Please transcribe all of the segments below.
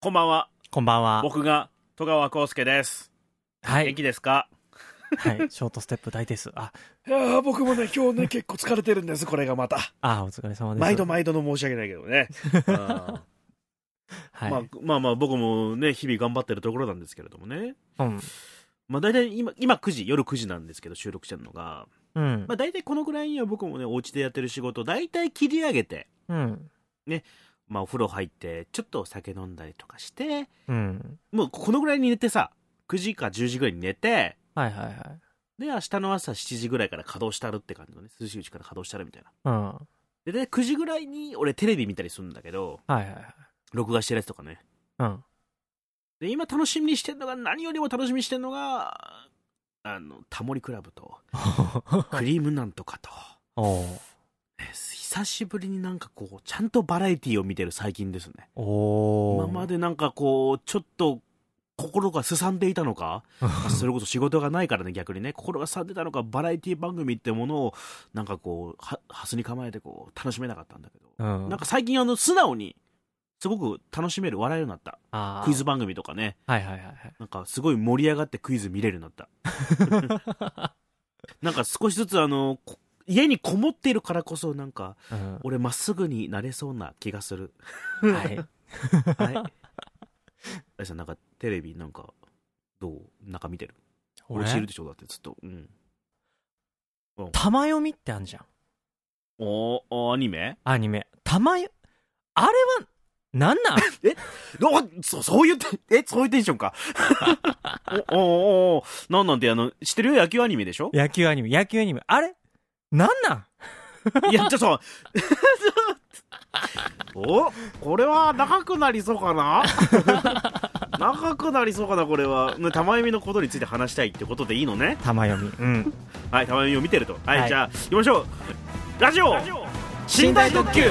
こんばんは。こんばんは。僕が戸川康介です。元はい。気ですか？はい。ショートステップ大です。あ、いやー僕もね、今日ね、結構疲れてるんです、これがまた。あ、お疲れ様です。毎度毎度の申し訳ないけどね。うんはい。まあ、まあまあ、僕もね、日々頑張ってるところなんですけれどもね。うん。まあ大体今、今9時、夜9時なんですけど、収録してるのが。うんまあ。大体このぐらいには僕もね、お家でやってる仕事、大体切り上げて、うん。まあお風呂入って、ちょっとお酒飲んだりとかして、うん。もうこのぐらいに寝てさ、9時か10時ぐらいに寝て、はいはいはい。で、明日の朝7時ぐらいから稼働したるって感じのね、涼しいうちから稼働したるみたいな。うん。はで、で9時ぐらいに俺テレビ見たりするんだけど、いはいはい。録画してるやつとかね。うん。で、今楽しみにしてんのが、何よりも楽しみにしてんのが、あの、タモリクラブと、クリームなんとかと、久しぶりになんかこう、ちゃんとバラエティを見てる最近ですね。今までなんかこう、ちょっと、心がすさんでいたのか、まあそれこそ仕事がないからね、逆にね、心がすさんでたのか、バラエティ番組ってものを、なんかこう、は、はすに構えてこう、楽しめなかったんだけど、うん。なんか最近あの、素直に、すごく楽しめる、笑えるようになった。クイズ番組とかね、はいはいはいはい。なんかすごい盛り上がってクイズ見れるようになった。なんか少しずつあの、こ家にこもっているからこそなんか、うん。俺まっすぐになれそうな気がする。はい。はい。あさんなんかテレビなんか、どう？中見てる？俺？知る俺でしょ？だってずっと。うん。玉読みってあんじゃん。おおアニメ？アニメ。玉よ、あれは、なんなん？おそそういうて、え、そういうテンションか。おおおおなんなんてあの、知ってる？よ野球アニメでしょ？野球アニメ、野球アニメ。あれ？なんなん？いや、ちょっと、おこれは長くなりそうかな？長くなりそうかな、これは。ね、玉読みのことについて話したいってことでいいのね？玉読み。うん。はい、玉読みを見てると。はい、はいじゃあ、行きましょう。ラジオ寝台特急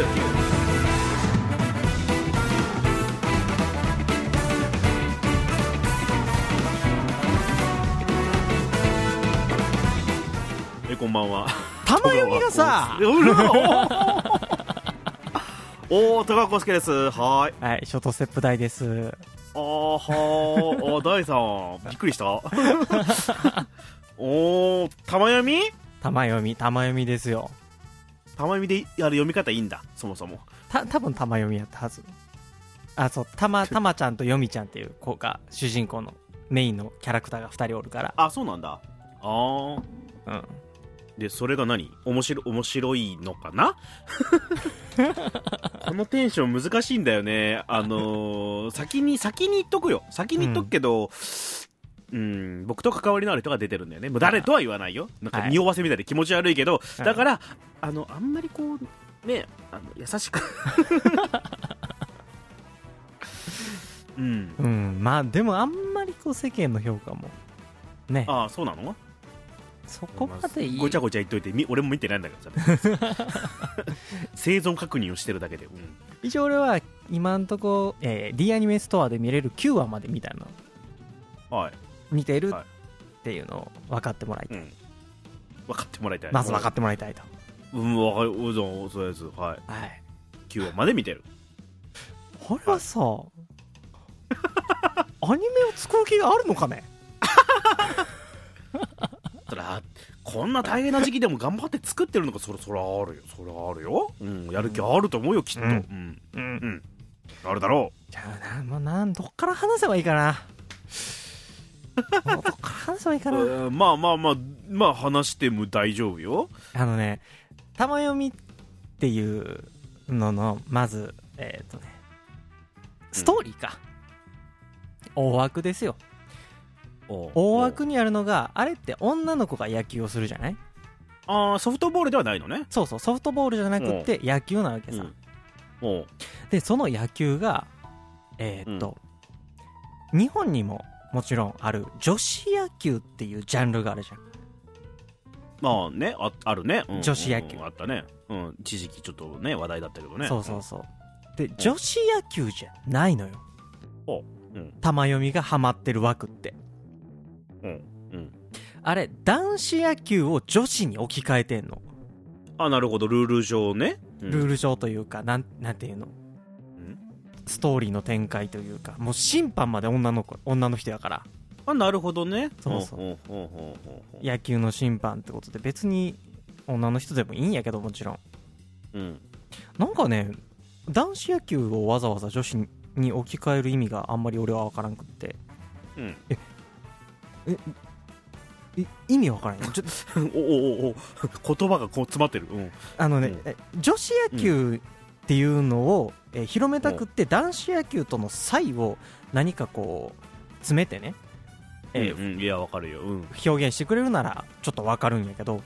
え、こんばんは。玉読みがさ、お おー、高岡介です。はい。はい、ショートステップ大です。あーはー、あ、大さん、びっくりした。おー、玉読み玉読み、玉読みですよ。玉読みでやる読み方いいんだ、そもそも。た、多分玉読みやったはず。あ、そう、たま、たまちゃんとよみちゃんっていう子が主人公のメインのキャラクターが2人おるから。あ、そうなんだ。あー。うん。で、それが何？面白、面白いのかな？このテンション難しいんだよね。あのー先に、先に言っとくよ。先に言っとくけど、うん、僕と関わりのある人が出てるんだよね。もう誰とは言わないよ。なんかはい匂わせみたいで気持ち悪いけど、うんだから、あの、あんまりこう、ね、あの優しく。うん。うん、まあでもあんまりこう世間の評価も、ね、ああ、そうなの？そこまでいい？ごちゃごちゃ言っといて、み俺も見てないんだけどさ。生存確認をしてるだけで。うん一応俺は今んとこ、えー、D アニメストアで見れる9話までみたいなのはい。見てるはいっていうのを分かってもらいたい。うん。分かってもらいたい。まず分かってもらいたいと。うん、分かる。うん、そういうやつ。はい。はい。9話まで見てる。あれはさ、アニメを作る気があるのかね？そ ら、こんな大変な時期でも頑張って作ってるのか、そら、そらあるよ。そらあるよ。うん、やる気あると思うよ、きっと。う。うんんうん。うん。あるだろじゃあな、もうなん、どっから話せばいいかな。どっから話せばいいかう。な。うんまあまあまあ、まあ話しても大丈夫よ。あのね、玉読みっていうのの、まず、えっ、とね、ストーリーか。大枠ですよ。大大枠にあるのが、あれって女の子が野球をするじゃない？ああ、ソフトボールではないのね。そうそう、ソフトボールじゃなくって野球なわけさ。うん。で、その野球が、えっ、と、日本にももちろんある女子野球っていうジャンルがあるじゃん。まあね、ああるね。うん女子野球うんあったね。うん。一時期ちょっとね、話題だったけどね。そうそうそう。で、女子野球じゃないのよ。うん。玉読みがハマってる枠って。うん。うん。あれ、男子野球を女子に置き換えてんの？あ、なるほど、ルール上ね。うん。ルール上というか、なん、なんていうの？うん。ストーリーの展開というかもう審判まで女の子女の人やから。あなるほどね。そうそう。野球の審判ってことで別に女の人でもいいんやけどもちろん。うん。なんかね男子野球をわざわざ女子に置き換える意味があんまり俺は分からんくって。うんい意味分からんよ。ちょおおおお言葉がこう詰まってる。うん。あのね、うん。え女子野球っていうのを、えー広めたくって男子野球との差異を何かこう詰めてね、えーうんうん。いやわかるよ。うん。表現してくれるならちょっと分かるんやけど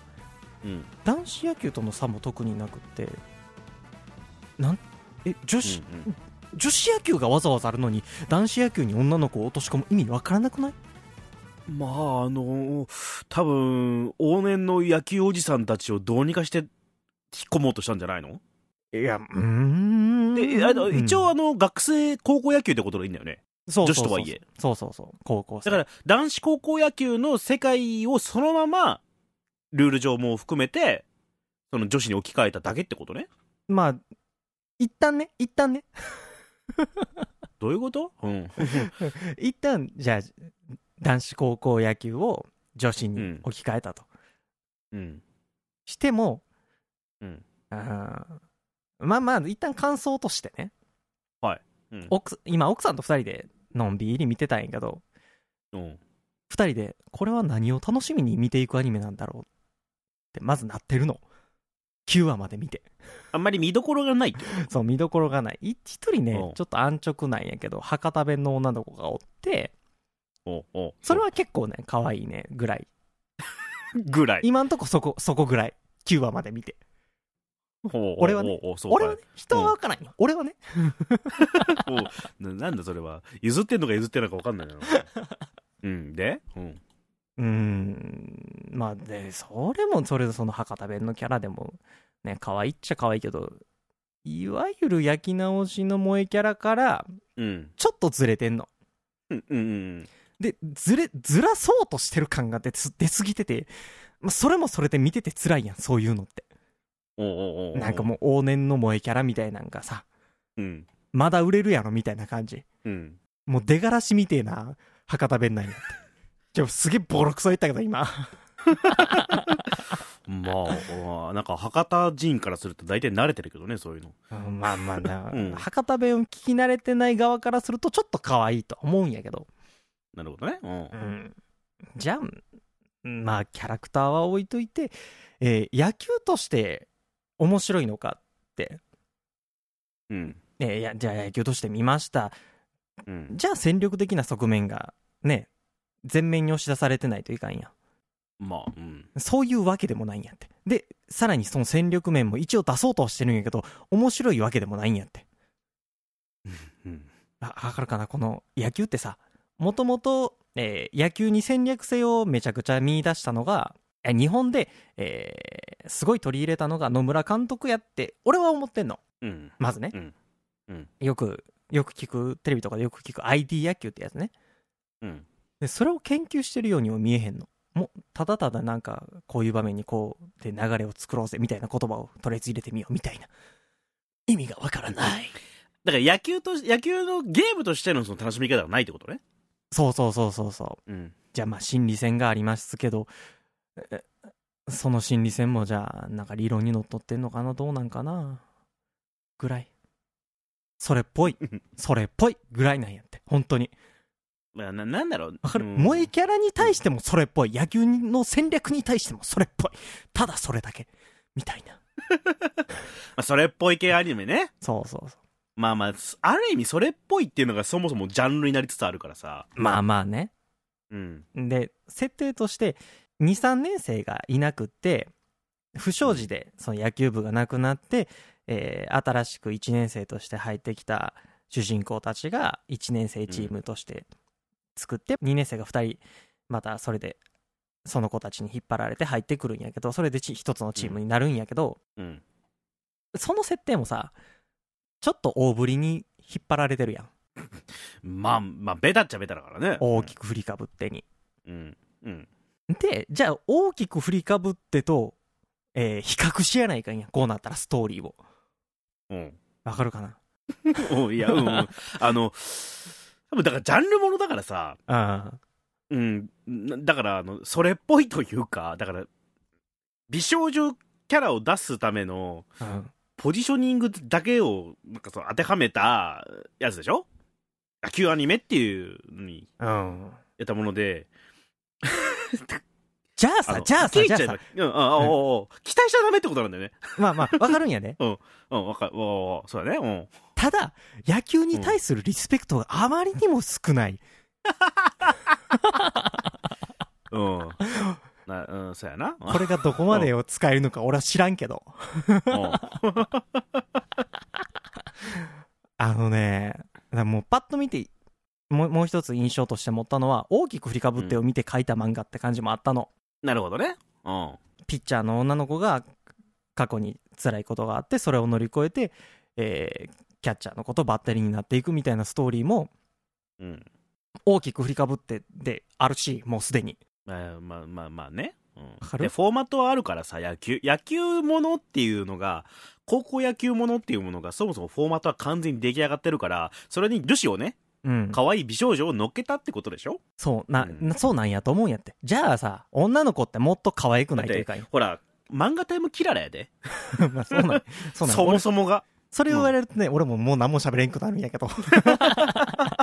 うん。男子野球との差も特になくってなんえ女子、うん女子野球がわざわざあるのに男子野球に女の子を落とし込む意味分からなくない？うんまああの多分往年の野球おじさんたちをどうにかして引っ込もうとしたんじゃないの？いやうーん。であのうん一応あの学生高校野球ってことでいいんだよね。そうそうそう。女子とはいえ。そうそうそう。高校生。だから男子高校野球の世界をそのままルール上も含めてその女子に置き換えただけってことね？まあ一旦ね一旦ね。どういうこと？うん。一旦じゃあ男子高校野球を女子に置き換えたと、うん。しても、うん。あーまあまあ一旦感想としてね。うん。奥今奥さんと二人でのんびり見てたんやけどうん。二人でこれは何を楽しみに見ていくアニメなんだろうってまずなってるの。9話まで見て。あんまり見どころがないってこそう見どころがない。い一人ねうん。ちょっと安直なんやけど博多弁の女の子がおってとおおそれは結構ね可愛いねぐらい。ぐらい。今んとこそこそこぐらい。9話まで見て。俺俺はね俺はね人は分からんよ。俺はね。ななんだそれは。譲ってんのか譲ってんのか分かんないな。うん。で？うん。うーん。まあでそれもそれでその博多弁のキャラでもね可愛いっちゃ可愛いけどいわゆる焼き直しの萌えキャラからうん。ちょっとずれてんの。うんうんうんでずれずらそうとしてる感が出つ出すぎてて、まあ、それもそれで見てて辛いやんそういうのって。おうおうおうなんかもう往年の萌えキャラみたいなんがさうん。まだ売れるやろみたいな感じ。うん。もう出がらしみてえな博多弁なんやって。じゃすげえボロクソ言ったけど今。まあなんか博多人からすると大体慣れてるけどねそういうの。うんまあまあな、うん。博多弁を聞き慣れてない側からするとちょっと可愛いと思うんやけど、なるほどね。うん。うん、じゃあまあキャラクターは置いといて、えー野球として面白いのかって、うん。えーいやじゃあ野球として見ました。うん。じゃあ戦力的な側面がね前面に押し出されてないといかんやまあうん。そういうわけでもないんやって。でさらにその戦力面も一応出そうとはしてるんやけど面白いわけでもないんやって。うん。あわかるかな？この野球ってさもともとえー野球に戦略性をめちゃくちゃ見出したのがえ日本で、えーすごい取り入れたのが野村監督やって俺は思ってんの。うん。まずね。うん。よくよく聞くテレビとかでよく聞く ID 野球ってやつね。うん。でそれを研究してるようにも見えへんの。もうただただなんかこういう場面にこうで流れを作ろうぜみたいな言葉をとりあえず入れてみようみたいな。意味がわからない。だから野球と野球のゲームとしてのその楽しみ方がないってことねそうそうそうそうそう。うん。じゃあまあ心理戦がありますけどえその心理戦もじゃあなんか理論にのっとってんのかな？どうなんかな？ぐらい。それっぽい。それっぽいぐらいなんやって。本当に。まあななんだろう。わかる？うん。萌えキャラに対してもそれっぽい。野球の戦略に対してもそれっぽい。ただそれだけ。みたいな。まあそれっぽい系アニメね。そうそうそうまあまあある意味それっぽいっていうのがそもそもジャンルになりつつあるからさ。まあまあね。うん。で設定として23年生がいなくって不祥事でその野球部がなくなって、えー新しく1年生として入ってきた主人公たちが1年生チームとして作って、2年生が2人またそれでその子たちに引っ張られて入ってくるんやけどそれでち一つのチームになるんやけど、うん。その設定もさちょっと大振りに引っ張られてるやん。まあまあベタっちゃベタだからね。大きく振りかぶってに。うん。うん。で、じゃあ大きく振りかぶってと、えー比較しやないかんや。こうなったらストーリーを。うん。わかるかな？うんいや、うん、うん。あの、多分だからジャンルものだからさ、あうん、なだから、あの、それっぽいというか、だから、美少女キャラを出すための、あ、うん。ポジショニングだけを、なんかそう当てはめたやつでしょ？野球アニメっていうのにうん。やったもので、じゃあさ、じゃあさ、じゃあさん、期待しちゃダメってことなんだよね。まあまあ、わかるんやね。うん、わかる、そうだね、うん。ただ、野球に対するリスペクトがあまりにも少ない。うん。なうん、そうやな。これがどこまでを使えるのか俺は知らんけど。うんあのね、もうパッと見て、もうもう一つ印象として持ったのは、大きく振りかぶってを見て書いた漫画って感じもあったの。なるほどね。うん。ピッチャーの女の子が過去に辛いことがあって、それを乗り越えて、えーキャッチャーの子とバッテリーになっていくみたいなストーリーも、うん。大きく振りかぶってであるし、もうすでに。まあまあまあまあね。うんで、フォーマットはあるからさ、野球、野球ものっていうのが、高校野球ものっていうものが、そもそもフォーマットは完全に出来上がってるから、それに女子をね、うん。可愛い美少女を乗っけたってことでしょ？そう、な、うんなそうなんやと思うんやって。じゃあさ、女の子ってもっと可愛くないといかんよ。ほら、漫画タイムキララやで。まあそうなんそうなん そも俺そもが。それを言われるとね、俺ももう何も喋れんくなるんやけど。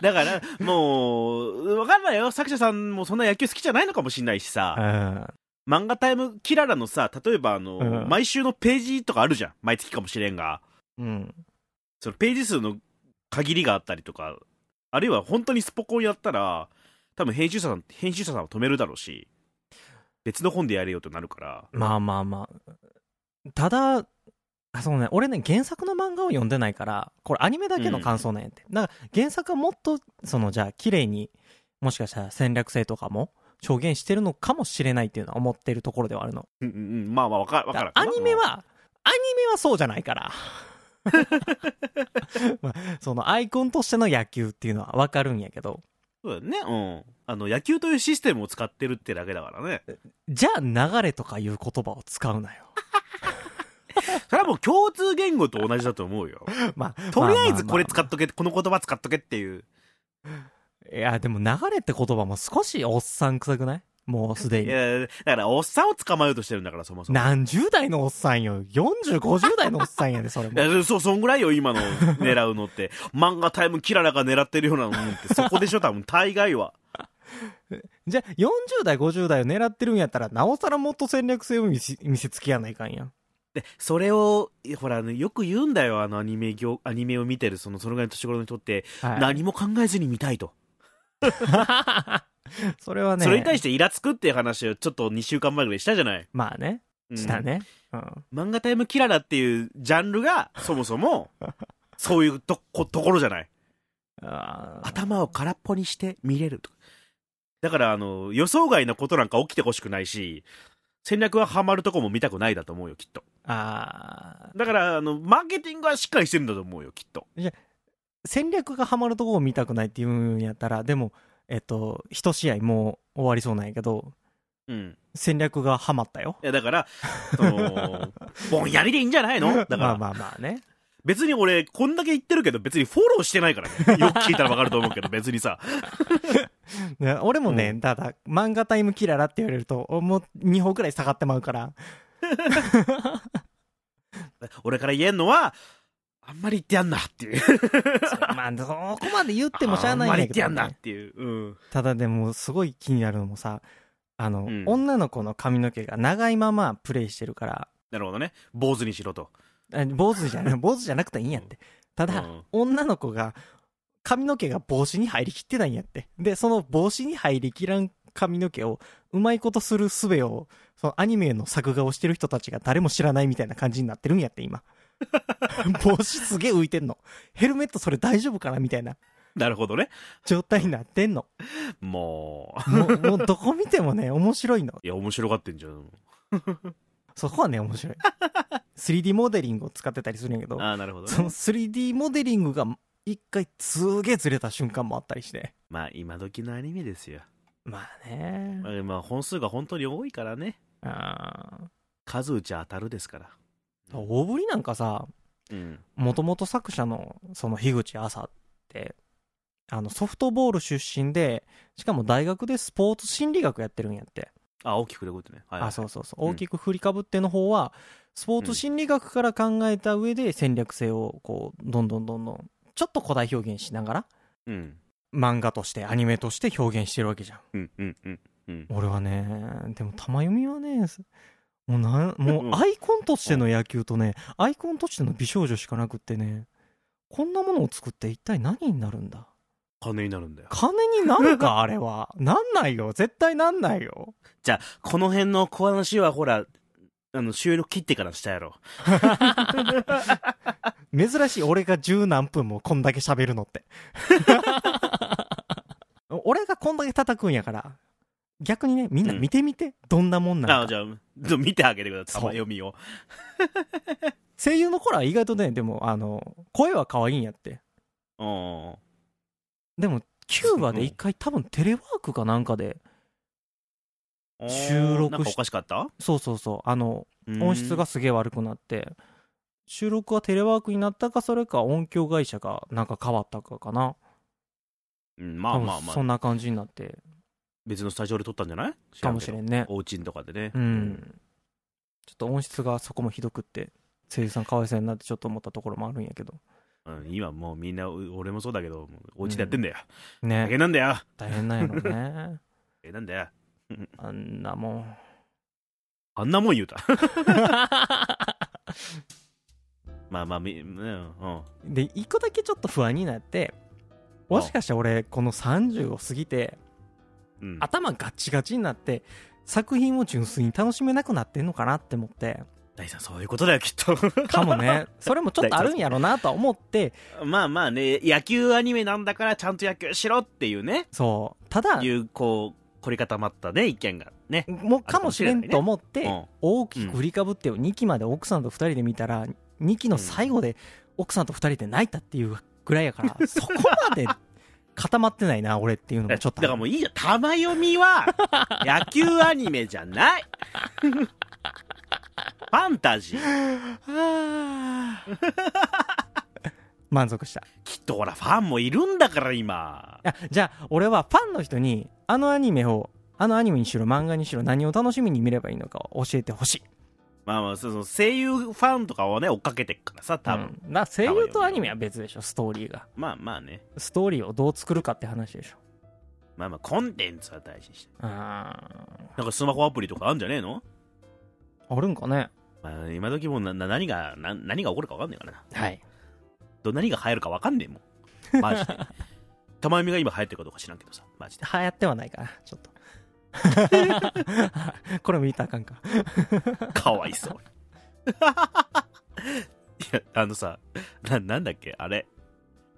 だから、もう、わかんないよ。作者さんもそんな野球好きじゃないのかもしんないしうさ、ん。漫画タイムキララのさ、例えばあの、うん毎週のページとかあるじゃん。毎月かもしれんが。うん。そのページ数の限りがあったりとか、あるいは本当にスポコンやったら、多分編集者さん、編集者さんは止めるだろうし、別の本でやれよとなるから。まあまあまあ。ただ、あそうね、俺ね、原作の漫画を読んでないから、これアニメだけの感想なんやって。だから原作はもっと、その、じゃあ、綺麗に、もしかしたら戦略性とかも表現してるのかもしれないっていうのは思ってるところではあるの。うんうんうん、まあまあわかわからんアニメは、アニメはそうじゃないから。まあ、そのアイコンとしての野球っていうのはわかるんやけど、そうだよね。うん。あの、野球というシステムを使ってるってだけだからね。じゃあ流れとかいう言葉を使うなよ。それはもう共通言語と同じだと思うよ。まあ、とりあえずこれま使っとけ、この言葉使っとけっていう。いや、でも流れって言葉も少しおっさん臭くない？もうすでに。いや、だから、おっさんを捕まえようとしてるんだから、そもそも。何十代のおっさんよ？40、50代のおっさんやで、それいも。や、そう、そんぐらいよ、今の狙うのって。漫画タイムキララが狙ってるようなもんって、そこでしょ、多分、大概は。じゃあ、40代、50代を狙ってるんやったら、なおさらもっと戦略性を見せ見せつけやないかんやん。で、それを、ほら、ね、よく言うんだよ、あのアニメ業、アニメを見てる、その、そのぐらいの年頃の人って、はい、何も考えずに見たいと。それはね、それに対してイラつくっていう話をちょっと2週間前ぐらいしたじゃない。まあね、うんしたね。うん。漫画タイムキララっていうジャンルが、そもそも、そういうとこところじゃない。頭を空っぽにして見れると。だから、あの、予想外のことなんか起きてほしくないし、戦略はハマるとこも見たくないだと思うよ、きっと。あだから、あの、マーケティングはしっかりしてるんだと思うよ、きっと。ー戦略がハマるとこを見たくないっていうんやったら、でも、えっと、一試合もう終わりそうなんやけど、うん。戦略がハマったよ。いや、だから、その、ぼんやりでいいんじゃないの？だから、まあまあまあね。別に俺、こんだけ言ってるけど、別にフォローしてないからね。よく聞いたらわかると思うけど、別にさ。ね俺もね、うただ、漫画タイムキララって言われると、もう2歩くらい下がってまうから、俺から言えんのは、あんまり言ってやんなっていう。まあ、そこまで言ってもしゃあないんあんまり言ってやんなっね、ていう。うん。ただでも、すごい気になるのもさ、あの、うん女の子の髪の毛が長いままプレイしてるから、なるほどね。坊主にしろと。あ坊主じゃない、坊主じゃなくていいんやって。ただ、うん女の子が、髪の毛が帽子に入りきってないんやって。で、その帽子に入りきらん髪の毛を、うまいことする術を、そのアニメの作画をしてる人たちが誰も知らないみたいな感じになってるんやって、今。帽子すげえ浮いてんの。ヘルメットそれ大丈夫かなみたいななるほどね。状態になってんの。もう、もう、もうどこ見てもね、面白いの。いや、面白がってんじゃん。そこはね、面白い。3D モデリングを使ってたりするんやけど、ああ、なるほどそのね。3D モデリングが一回すげえずれた瞬間もあったりして。まあ、今時のアニメですよ。まあね。まあまあ、本数が本当に多いからね。あ数打ちゃ当たるですから。ー大振りなんかさ、うん。もともと作者のその樋口朝って、あのソフトボール出身で、しかも大学でスポーツ心理学やってるんやって。あ、大きくでこってね。はい、はい。あ、そうそうそう。うん大きく振りかぶっての方は、スポーツ心理学から考えた上で戦略性をこう、どんどんどんどん、ちょっと古代表現しながら、うん。漫画として、アニメとして表現してるわけじゃん。うん、うん、うん。うん。俺はね、でも玉読みはね、もうなん、もううんアイコンとしての野球とね、アイコンとしての美少女しかなくってね、こんなものを作って一体何になるんだ？金になるんだよ。金になるか？あれは。なんないよ。絶対なんないよ。じゃあ、この辺の小話はほら、あの、収録切ってからしたやろ。珍しい俺が十何分もこんだけ喋るのって。俺がこんだけ叩くんやから、逆にね、みんな見てみて、どんなもんなんあ、かじ。ゃあ、見てあげてください。読みを。声優の頃は意外とね、でも、あの、声は可愛いんやって。うん。でも、キューバで一回 多分テレワークかなんかで、収録しなんかおかしかった？そうそうそう、あの、うん音質がすげえ悪くなって、収録はテレワークになったか、それか音響会社がなんか変わったかかな。うん、まあまあまあそん。な感じになって、別のスタジオで撮ったんじゃない？かもしれんね。おうちんとかでね。うん。ちょっと音質がそこもひどくって、声優さんかわいそうやなってちょっと思ったところもあるんやけど。うん。今もうみんな、う俺もそうだけど、おうちでやってんだよ。大ね。変なんだよ。大変なんやろね。大変なんだよ。あんなもん。あんなもん言うた。まあまあ、みうん。うん。で、一個だけちょっと不安になって、もしかして俺、この30を過ぎて、うん、頭ガッチガチになって、作品を純粋に楽しめなくなってんのかなって思って、大さん、そういうことだよ、きっと。かもね、それもちょっとあるんやろなとは思って、まあまあね、野球アニメなんだからちゃんと野球しろっていうね、そう、ただい、う、こう、凝り固まったね、意見がね。もうかもしれんと思って、うん。大きく振りかぶって2期まで奥さんと2人で見たら、2期の最後で奥さんと2人で泣いたっていうぐらいやから、そこまで固まってないな、俺っていうのだもちょっとある。からもういいじゃん。玉読みは、野球アニメじゃない。ファンタジー。満足した。きっとほら、ファンもいるんだから、今じゃあ、俺はファンの人に、あのアニメを、あのアニメにしろ、漫画にしろ、何を楽しみに見ればいいのかを教えてほしい。まあまあ、その声優ファンとかをね、追っかけてっからさ、多分。うん、な声優とアニメは別でしょ、ストーリーが。まあまあね。ストーリーをどう作るかって話でしょ。まあまあ、コンテンツは大事にして。あなんかスマホアプリとかあるんじゃねえの？ーあるんかね？まあ、今時もなな何がな、何が起こるか分かんねえからな。はい。ど何が流行るか分かんねえもん。マジで。玉読みが今流行ってるかどうか知らんけどさ、マジで。流行ってはないかな、ちょっと。これ見たらあかんか。かわいそう。いや、あのさ、な、なんだっけ？あれ？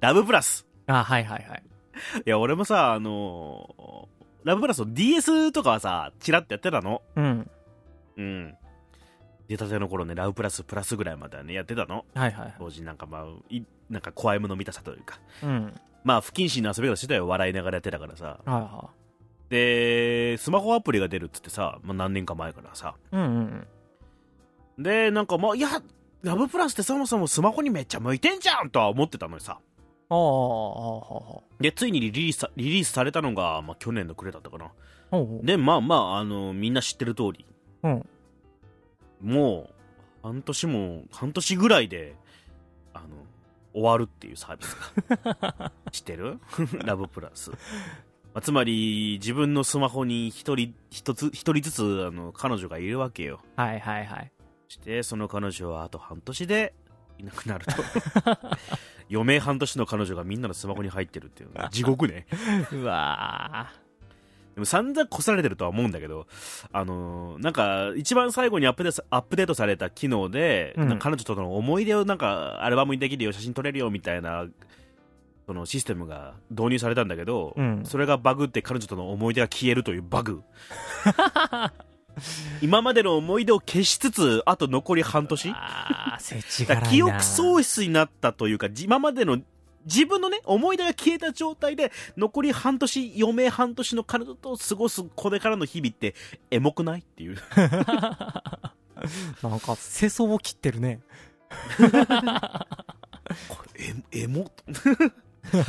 ラブプラス。あ、はいはいはい。いや、俺もさ、あのーラブプラスの DS とかはさ、チラッとやってたの？うん。うん。出たての頃ね、ラブプラスプラスぐらいまではね、やってたの？はいはいはい。当時なんかまあ、いなんか怖いもの見たさというか。うん。まあ、不謹慎な遊び方してたよ。笑いながらやってたからさ。はいはで、スマホアプリが出るっつってさ、まあ、何年か前からさ。い。うんうんうん。で、なんかまあ、いや、ラブプラスってそもそもスマホにめっちゃ向いてんじゃんとは思ってたのにさ。で、ついにリリースさリリースされたのが、まあ、去年の暮れだったかな。で、まあまあ、あの、みんな知ってる通り、うん。もう、半年も、半年ぐらいで、あの、終わるっていうサービスが。知ってる？ラブプラス。まあ、つまり、自分のスマホに一人、一つ、一人ずつ、あの、彼女がいるわけよ。はいはいはい。して、その彼女はあと半年でいなくなると。余命半年の彼女がみんなのスマホに入ってるっていう。地獄ね。うわでも散々こされてるとは思うんだけど、あのーなんか、一番最後にアップデートアップデートされた機能で、うん彼女との思い出をなんか、アルバムにできるよ、写真撮れるよ、みたいな、そのシステムが導入されたんだけど、うんそれがバグって彼女との思い出が消えるというバグ。今までの思い出を消しつつ、あと残り半年？記憶喪失になったというか、じ今までの自分のね、思い出が消えた状態で、残り半年、余命半年の彼女と過ごすこれからの日々って、エモくないっていう。なんか、世相を切ってるね。これエエモ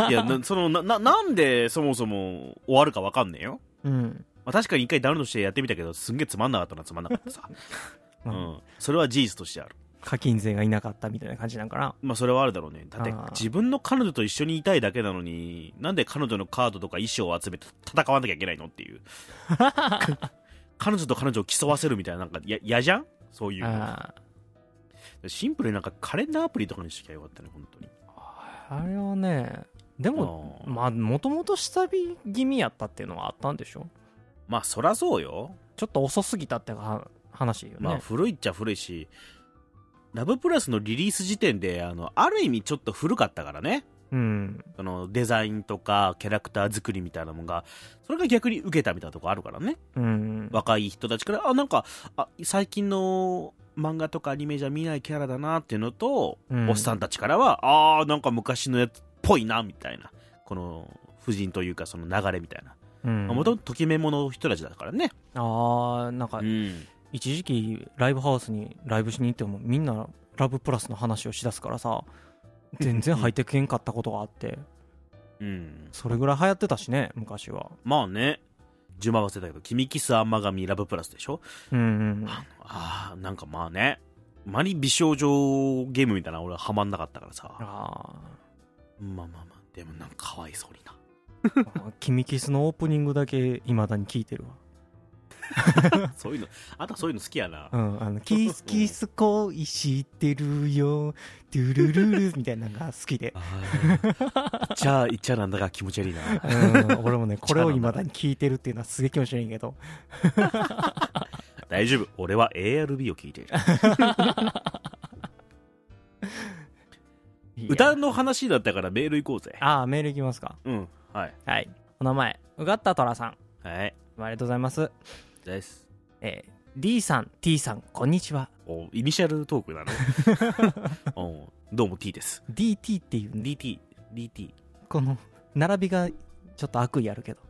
いやな そのなななんでそもそも終わるか分かんねえよ、うん。まあ、確かに一回ダウンロードしてやってみたけどすんげえつまんなかったなつまんなかったさ、ううん。ん、それは事実としてある。課金税がいなかったみたいな感じなんかな。まあそれはあるだろうね。だって自分の彼女と一緒にいたいだけなのになんで彼女のカードとか衣装を集めて戦わなきゃいけないのっていう。彼女と彼女を競わせるみたいななんかや嫌じゃん？そういうあシンプルになんかカレンダーアプリとかにしきゃよかったね本当にあれはね、でも、まあ、もともと下火気味やったっていうのはあったんでしょ？まあそらそうよちょっと遅すぎたっては話よね。まあ古いっちゃ古いしラブプラスのリリース時点であのある意味ちょっと古かったからねうん。そのデザインとかキャラクター作りみたいなもんがそれが逆に受けたみたいなとこあるからねうん。若い人たちからあなんかあ最近の漫画とかアニメじゃ見ないキャラだなっていうのと、うん。おっさんたちからはああなんか昔のやつっぽいなみたいなこの夫人というかその流れみたいな。うん。もともとときめもの人たちだからね。ああ、なんかう、ん。一時期ライブハウスにライブしに行ってもみんなラブプラスの話をしだすからさ全然入ってけんかったことがあって。うん。それぐらい流行ってたしね昔は。まあね順番忘れたけど「君キスアンマガミラブプラス」でしょ？うんうんああなんかまあね。あまり美少女ゲームみたいな俺はハマんなかったからさ。あまあまあまあでもなんかかわいそうにな。あ「君キス」のオープニングだけいまだに聞いてるわ そういうのあとそういうの好きやな。うんあの「キスキス恋してるよ。ドゥルルル」みたいなのが好きで。じゃあ言っちゃなんだが気持ち悪いな。うん俺もね これをいまだに聞いてるっていうのはすげえ気持ち悪いけど。大丈夫。俺は ARB を聞いている。歌の話だったからメール行こうぜ。ああメールいきますか。うんはい。はい。お名前うがったとらさん。はいありがとうございます。です。えー D さん T さんこんにちは。おイニシャルトークなの？うんどうも T です。DT っていうね。DT DT この並びがちょっと悪意あるけど。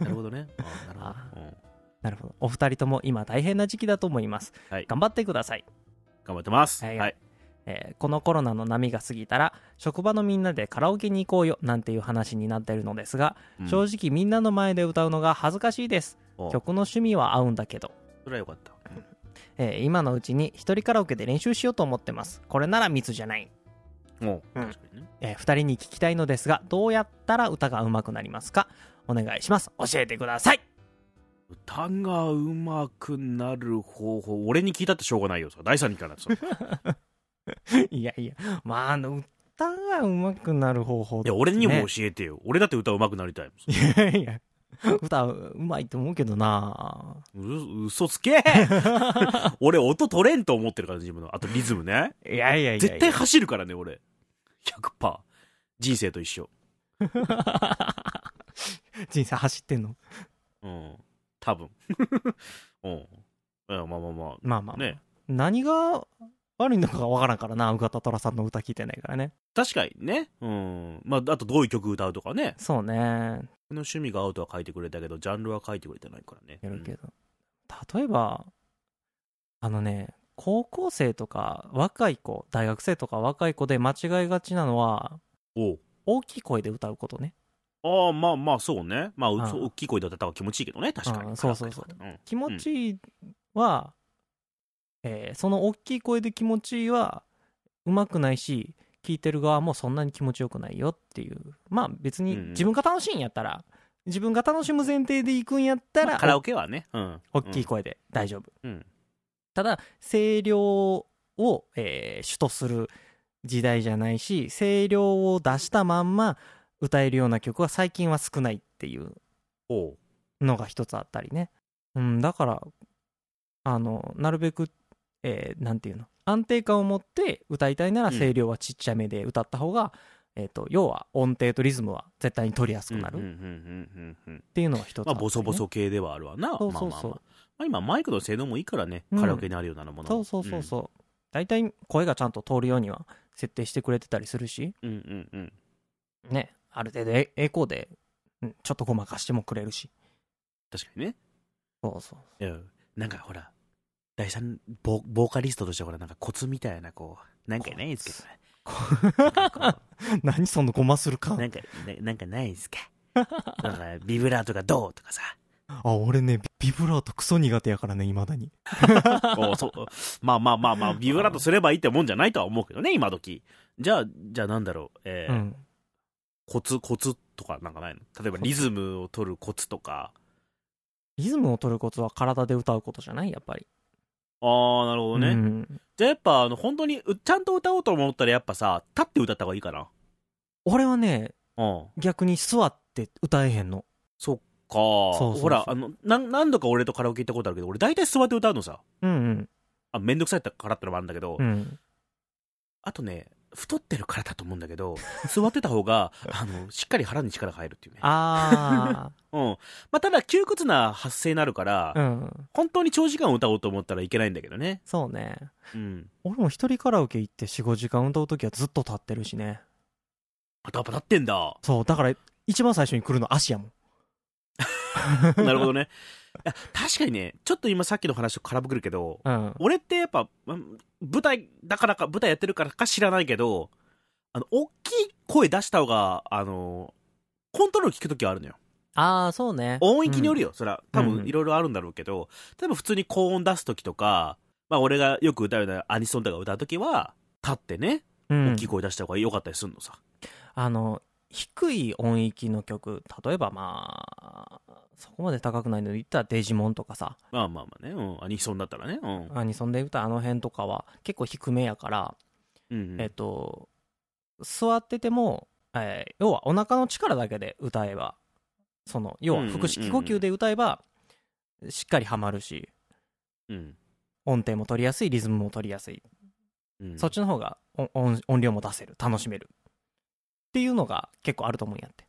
なるほどね。あーなるほど、うん。なるほど。お二人とも今大変な時期だと思います、はい。頑張ってください、頑張ってます。はい。はいえーこのコロナの波が過ぎたら職場のみんなでカラオケに行こうよなんていう話になっているのですが、うん。正直みんなの前で歌うのが恥ずかしいです。お曲の趣味は合うんだけど。それはよかった。えー今のうちに一人カラオケで練習しようと思ってます。これなら密じゃない。おう。ん。確かにね。えー二人に聞きたいのですがどうやったら歌が上手くなりますか？お願いします。教えてください。歌が上手くなる方法。俺に聞いたってしょうがないよ。それ第三人からそれい いやいやまああの歌が上手くなる方法ってや俺にもね教えてよ。俺だって歌上手くなりたいもん。いやいや歌うまいと思うけどな。う嘘つけ。俺音取れんと思ってるから自分の。あとリズムね。いやいやいや絶対走るからね俺。100%人生と一緒。人生走ってんの？うん。多分。うん。まあまあままあまあ、あ。ね。何が悪いのかわからんからな、うがたとらさんの歌聞いてないからね。確かにね。うん。まああとどういう曲歌うとかね。そうね。この趣味が合うとは書いてくれたけどジャンルは書いてくれてないからね。やるけど。例えば、あのね、高校生とか若い子、大学生とか若い子で間違いがちなのは、大きい声で歌うことね。ああまあまあそうね。まあうああそう大きい声で歌った方が気持ちいいけどね。確かあにあそうそうそう。うん。気持ちいいは、えーその大きい声で気持ちいいは、うまくないし、聞いてる側もそんなに気持ちよくないよっていう。まあ別に自分が楽しいんやったら、自分が楽しむ前提で行くんやったら、まあカラオケはねうん大きい声で大丈夫。うんただ、声量を、えー主とする時代じゃないし、声量を出したまんま歌えるような曲は最近は少ないっていうのが一つあったりね。うん、だから、あの、なるべく、えーなんていうの、安定感を持って歌いたいならうん声量はちっちゃめで歌った方が、えっ、と、要は音程とリズムは絶対に取りやすくなる。っうんうんうんうんうん。ていうのが一つあまあボソボソ系ではあるわな。そうそうそう。まあまあまあ。まあ今マイクの性能もいいからねうんカラオケにあるようなものそうそうそうそう。大体声がちゃんと通るようには設定してくれてたりするし、うんうんうん。ね、ある程度えエコーで、うんちょっとごまかしてもくれるし。確かにね。そうそう。いやなんかほら第三ボボーカリストとしてほらなんかコツみたいなこうなんかないですけどね。何そのごまする感？なんかななんかないですかだからビブラートがどうとかさ。あ俺ねビブラートクソ苦手やからねいまだに。おそうまあまあまあまあビブラートすればいいってもんじゃないとは思うけどね今時。じゃあじゃあなんだろうえーうん。コツコツとかなんかないの？例えばリズムを取るコツとか。リズムを取ることは体で歌うことじゃない？やっぱりああなるほどね、うん。じゃあやっぱあの本当にうちゃんと歌おうと思ったらやっぱさ立って歌った方がいいかな。俺はねうん。逆に座って歌えへんの。そっか。そうそうそう。ほらあのなん何度か俺とカラオケ行ったことあるけど俺大体座って歌うのさ。うんうん。あめんどくさいからってのもあるんだけど、うん。あとね太ってるからだと思うんだけど 座ってた方があのしっかり腹に力が入るっていうね。あ うん。まあ、ただ窮屈な発声になるから、あうん。本当に長時間歌おうと思ったらいけないんだけどね。そうね。うん。俺も一人カラオケ行って45時間歌う時はずっと立ってるしね。あやっぱ立ってんだ。そうだから一番最初に来るの足やもん。なるほどね確かにねちょっと今さっきの話と絡ぶくるけどうん。俺ってやっぱうん舞台だからか舞台やってるからか知らないけどあの大きい声出した方があのコントロール聞く時はあるのよ。ああそうね。音域によるよ、それは多うん分いろいろあるんだろうけど、例えば普通に高音出す時とかまあ俺がよく歌うようなアニソンとか歌う時は立ってねうん。大きい声出した方が良かったりするのさ、あの低い音域の曲例えばまあそこまで高くないので言ったらデジモンとかさ。まあまあまあね、うん、アニソンだったらね。うん、アニソンで歌うあの辺とかは結構低めやから、うんうん。えっと座ってても、えー要はお腹の力だけで歌えばその要は腹式呼吸で歌えばしっかりはまるしうん。音程も取りやすいリズムも取りやすい、うん。そっちの方が音量も出せる。楽しめる。っていうのが結構あると思うんやって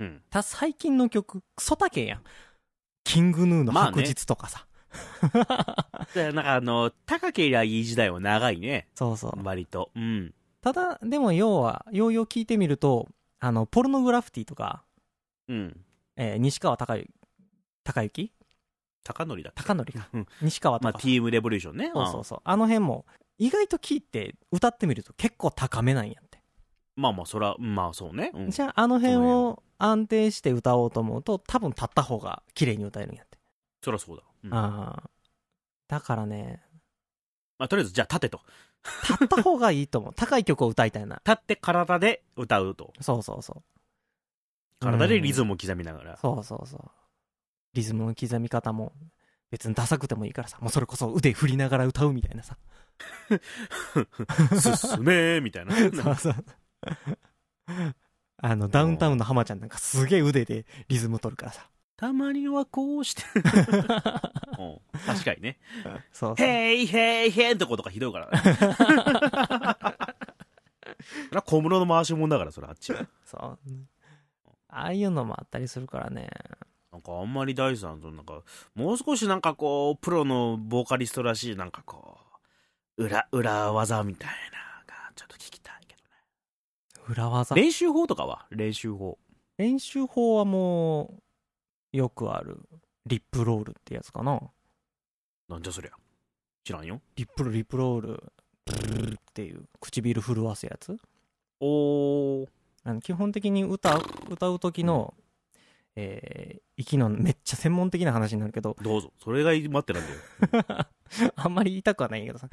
うん。ただ最近の曲クソ高えやん。キングヌーのまあね白日とかさ、でなんかあの高けりゃいい時代は長いね。そうそう。割と。うん。ただでも要はようよう聞いてみるとあのポルノグラフィティとか、うん。えー西川貴之高之？高則だっけ？高則か。うん。西川とか、まあ TM レボリューションね。そうそうそう。あの辺も意外と聞いて歌ってみると結構高めなんやって。うんまあまあそらまあそうね、うん、じゃああの辺を安定して歌おうと思うと多分立った方が綺麗に歌えるんやって、そらそうだ、うん。まああ。だからね。あ、とりあえずじゃあ立てと。立った方がいいと思う。高い曲を歌いたいな。立って体で歌うと。そうそうそう。体でリズムムを刻みながら、そうそうそう。リズムの刻み方も別にダサくてもいいからさ。もうそれこそ腕振りながら歌うみたいなさ。進めーみたいな。そうそうあのダウンタウンの浜ちゃんなんかすげえ腕でリズム取るからさ。たまにはこうして、うん。確かにね。そうそう。へいへいへいんとことかひどいからね。そ小室の回しもんだからそれあっちは。そう。ああいうのもあったりするからね。なんかあんまり大地さんとなんかもう少しなんかこうプロのボーカリストらしいなんかこう裏裏技みたいなのがちょっと聞きたいけどね裏技。練習法とかは？練習法。練習法はもうよくある。リップロールってやつかな。なんじゃそりゃ。知らんよ。リップリップロールブルルルっていう唇震わすやつ。おー。あの基本的に歌う歌う時の、えー息のめっちゃ専門的な話になるけどどうぞ。それが待ってなんだよ。あんまり言いたくはないんやけどさ。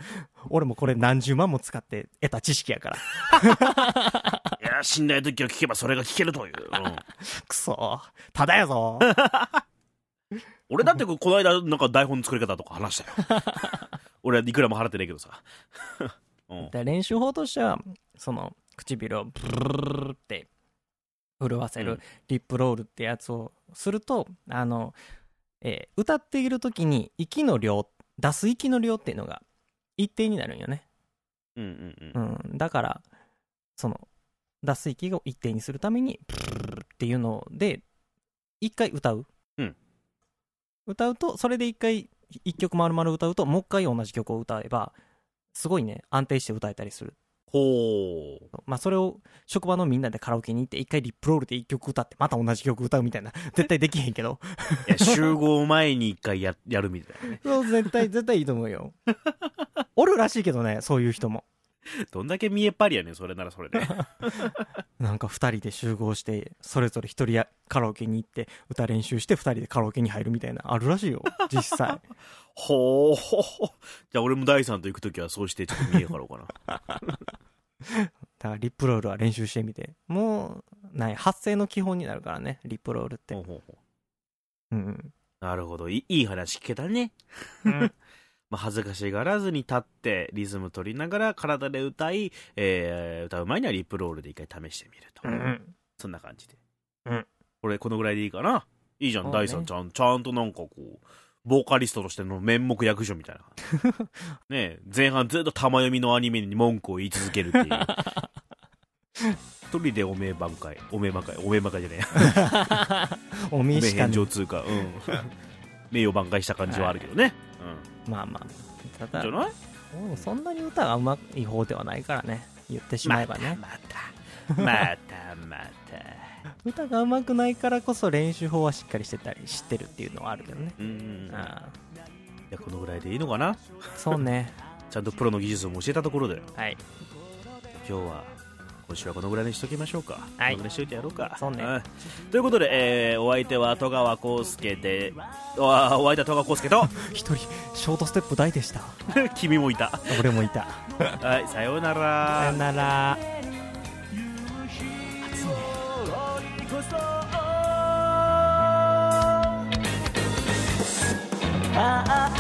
俺もこれ何十万も使って得た知識やから。いや死んない時を聞けばそれが聞けるという、うん。くそただやぞ。俺だってここの間なんか台本の作り方とか話したよ。俺はいくらも払ってないけどさ、うん、で練習法としてはその唇をブルルルルって震わせる、うん。リップロールってやつをするとあの、えー歌っている時に息の量出す息の量っていうのが一定になるんよね、うんうんうん。うん、だからその出す息を一定にするためにブルルルルっていうので一回歌う、うん。歌うとそれで一回一曲丸々歌うともう一回同じ曲を歌えばすごいね安定して歌えたりするほう。まあ、それを職場のみんなでカラオケに行って、一回リップロールで一曲歌って、また同じ曲歌うみたいな、絶対できへんけど。いや、集合前に一回ややるみたいなね。そう、絶対、絶対いいと思うよ。おるらしいけどね、そういう人も。どんだけ見えっぱりやねん、それならそれで。なんか二人で集合して、それぞれ一人やカラオケに行って、歌練習して二人でカラオケに入るみたいな、あるらしいよ、実際。ほうほうほう。じゃあ俺も第三と行くときはそうしてちょっと見えかろうかな。だからリップロールは練習してみて。もう、ない、発声の基本になるからね、リップロールってほう。ほうほうんうなるほどいい。いい話聞けたね。うん。まあ、恥ずかしがらずに立って、リズム取りながら体で歌い、えー歌う前にはリップロールで一回試してみると。うん。そんな感じで。うん。これ、このぐらいでいいかな？いいじゃん、そうね第三ちゃん。ちゃんとなんかこう、ボーカリストとしての面目役所みたいな。ねえ前半ずっと玉読みのアニメに文句を言い続けるっていう。一人でおめえ挽回、おめえ挽回、おめえ挽回じゃねえ。おおめえ返上通過。うん。名誉挽回した感じはあるけどね。まあまあ。たうん。だじゃ、ない？そんなに歌がうまい方ではないからね。言ってしまえばね。また、また、また、また。歌がうまくないからこそ練習法はしっかりしてたり知ってるっていうのはあるけどね。うん。ああこのぐらいでいいのかな？あ そうね。ちゃんとプロの技術も教えたところで。はい。今日は今週はこのぐらいにしときましょうか、はい、このぐらいしといてやろうか。そうね、うん、ということで、えー、お相手は戸川康介でおお相手は戸川康介と 一人ショートステップ大でした。君もいた。俺もいた。はいさようなら。さようなら。暑いね。ああ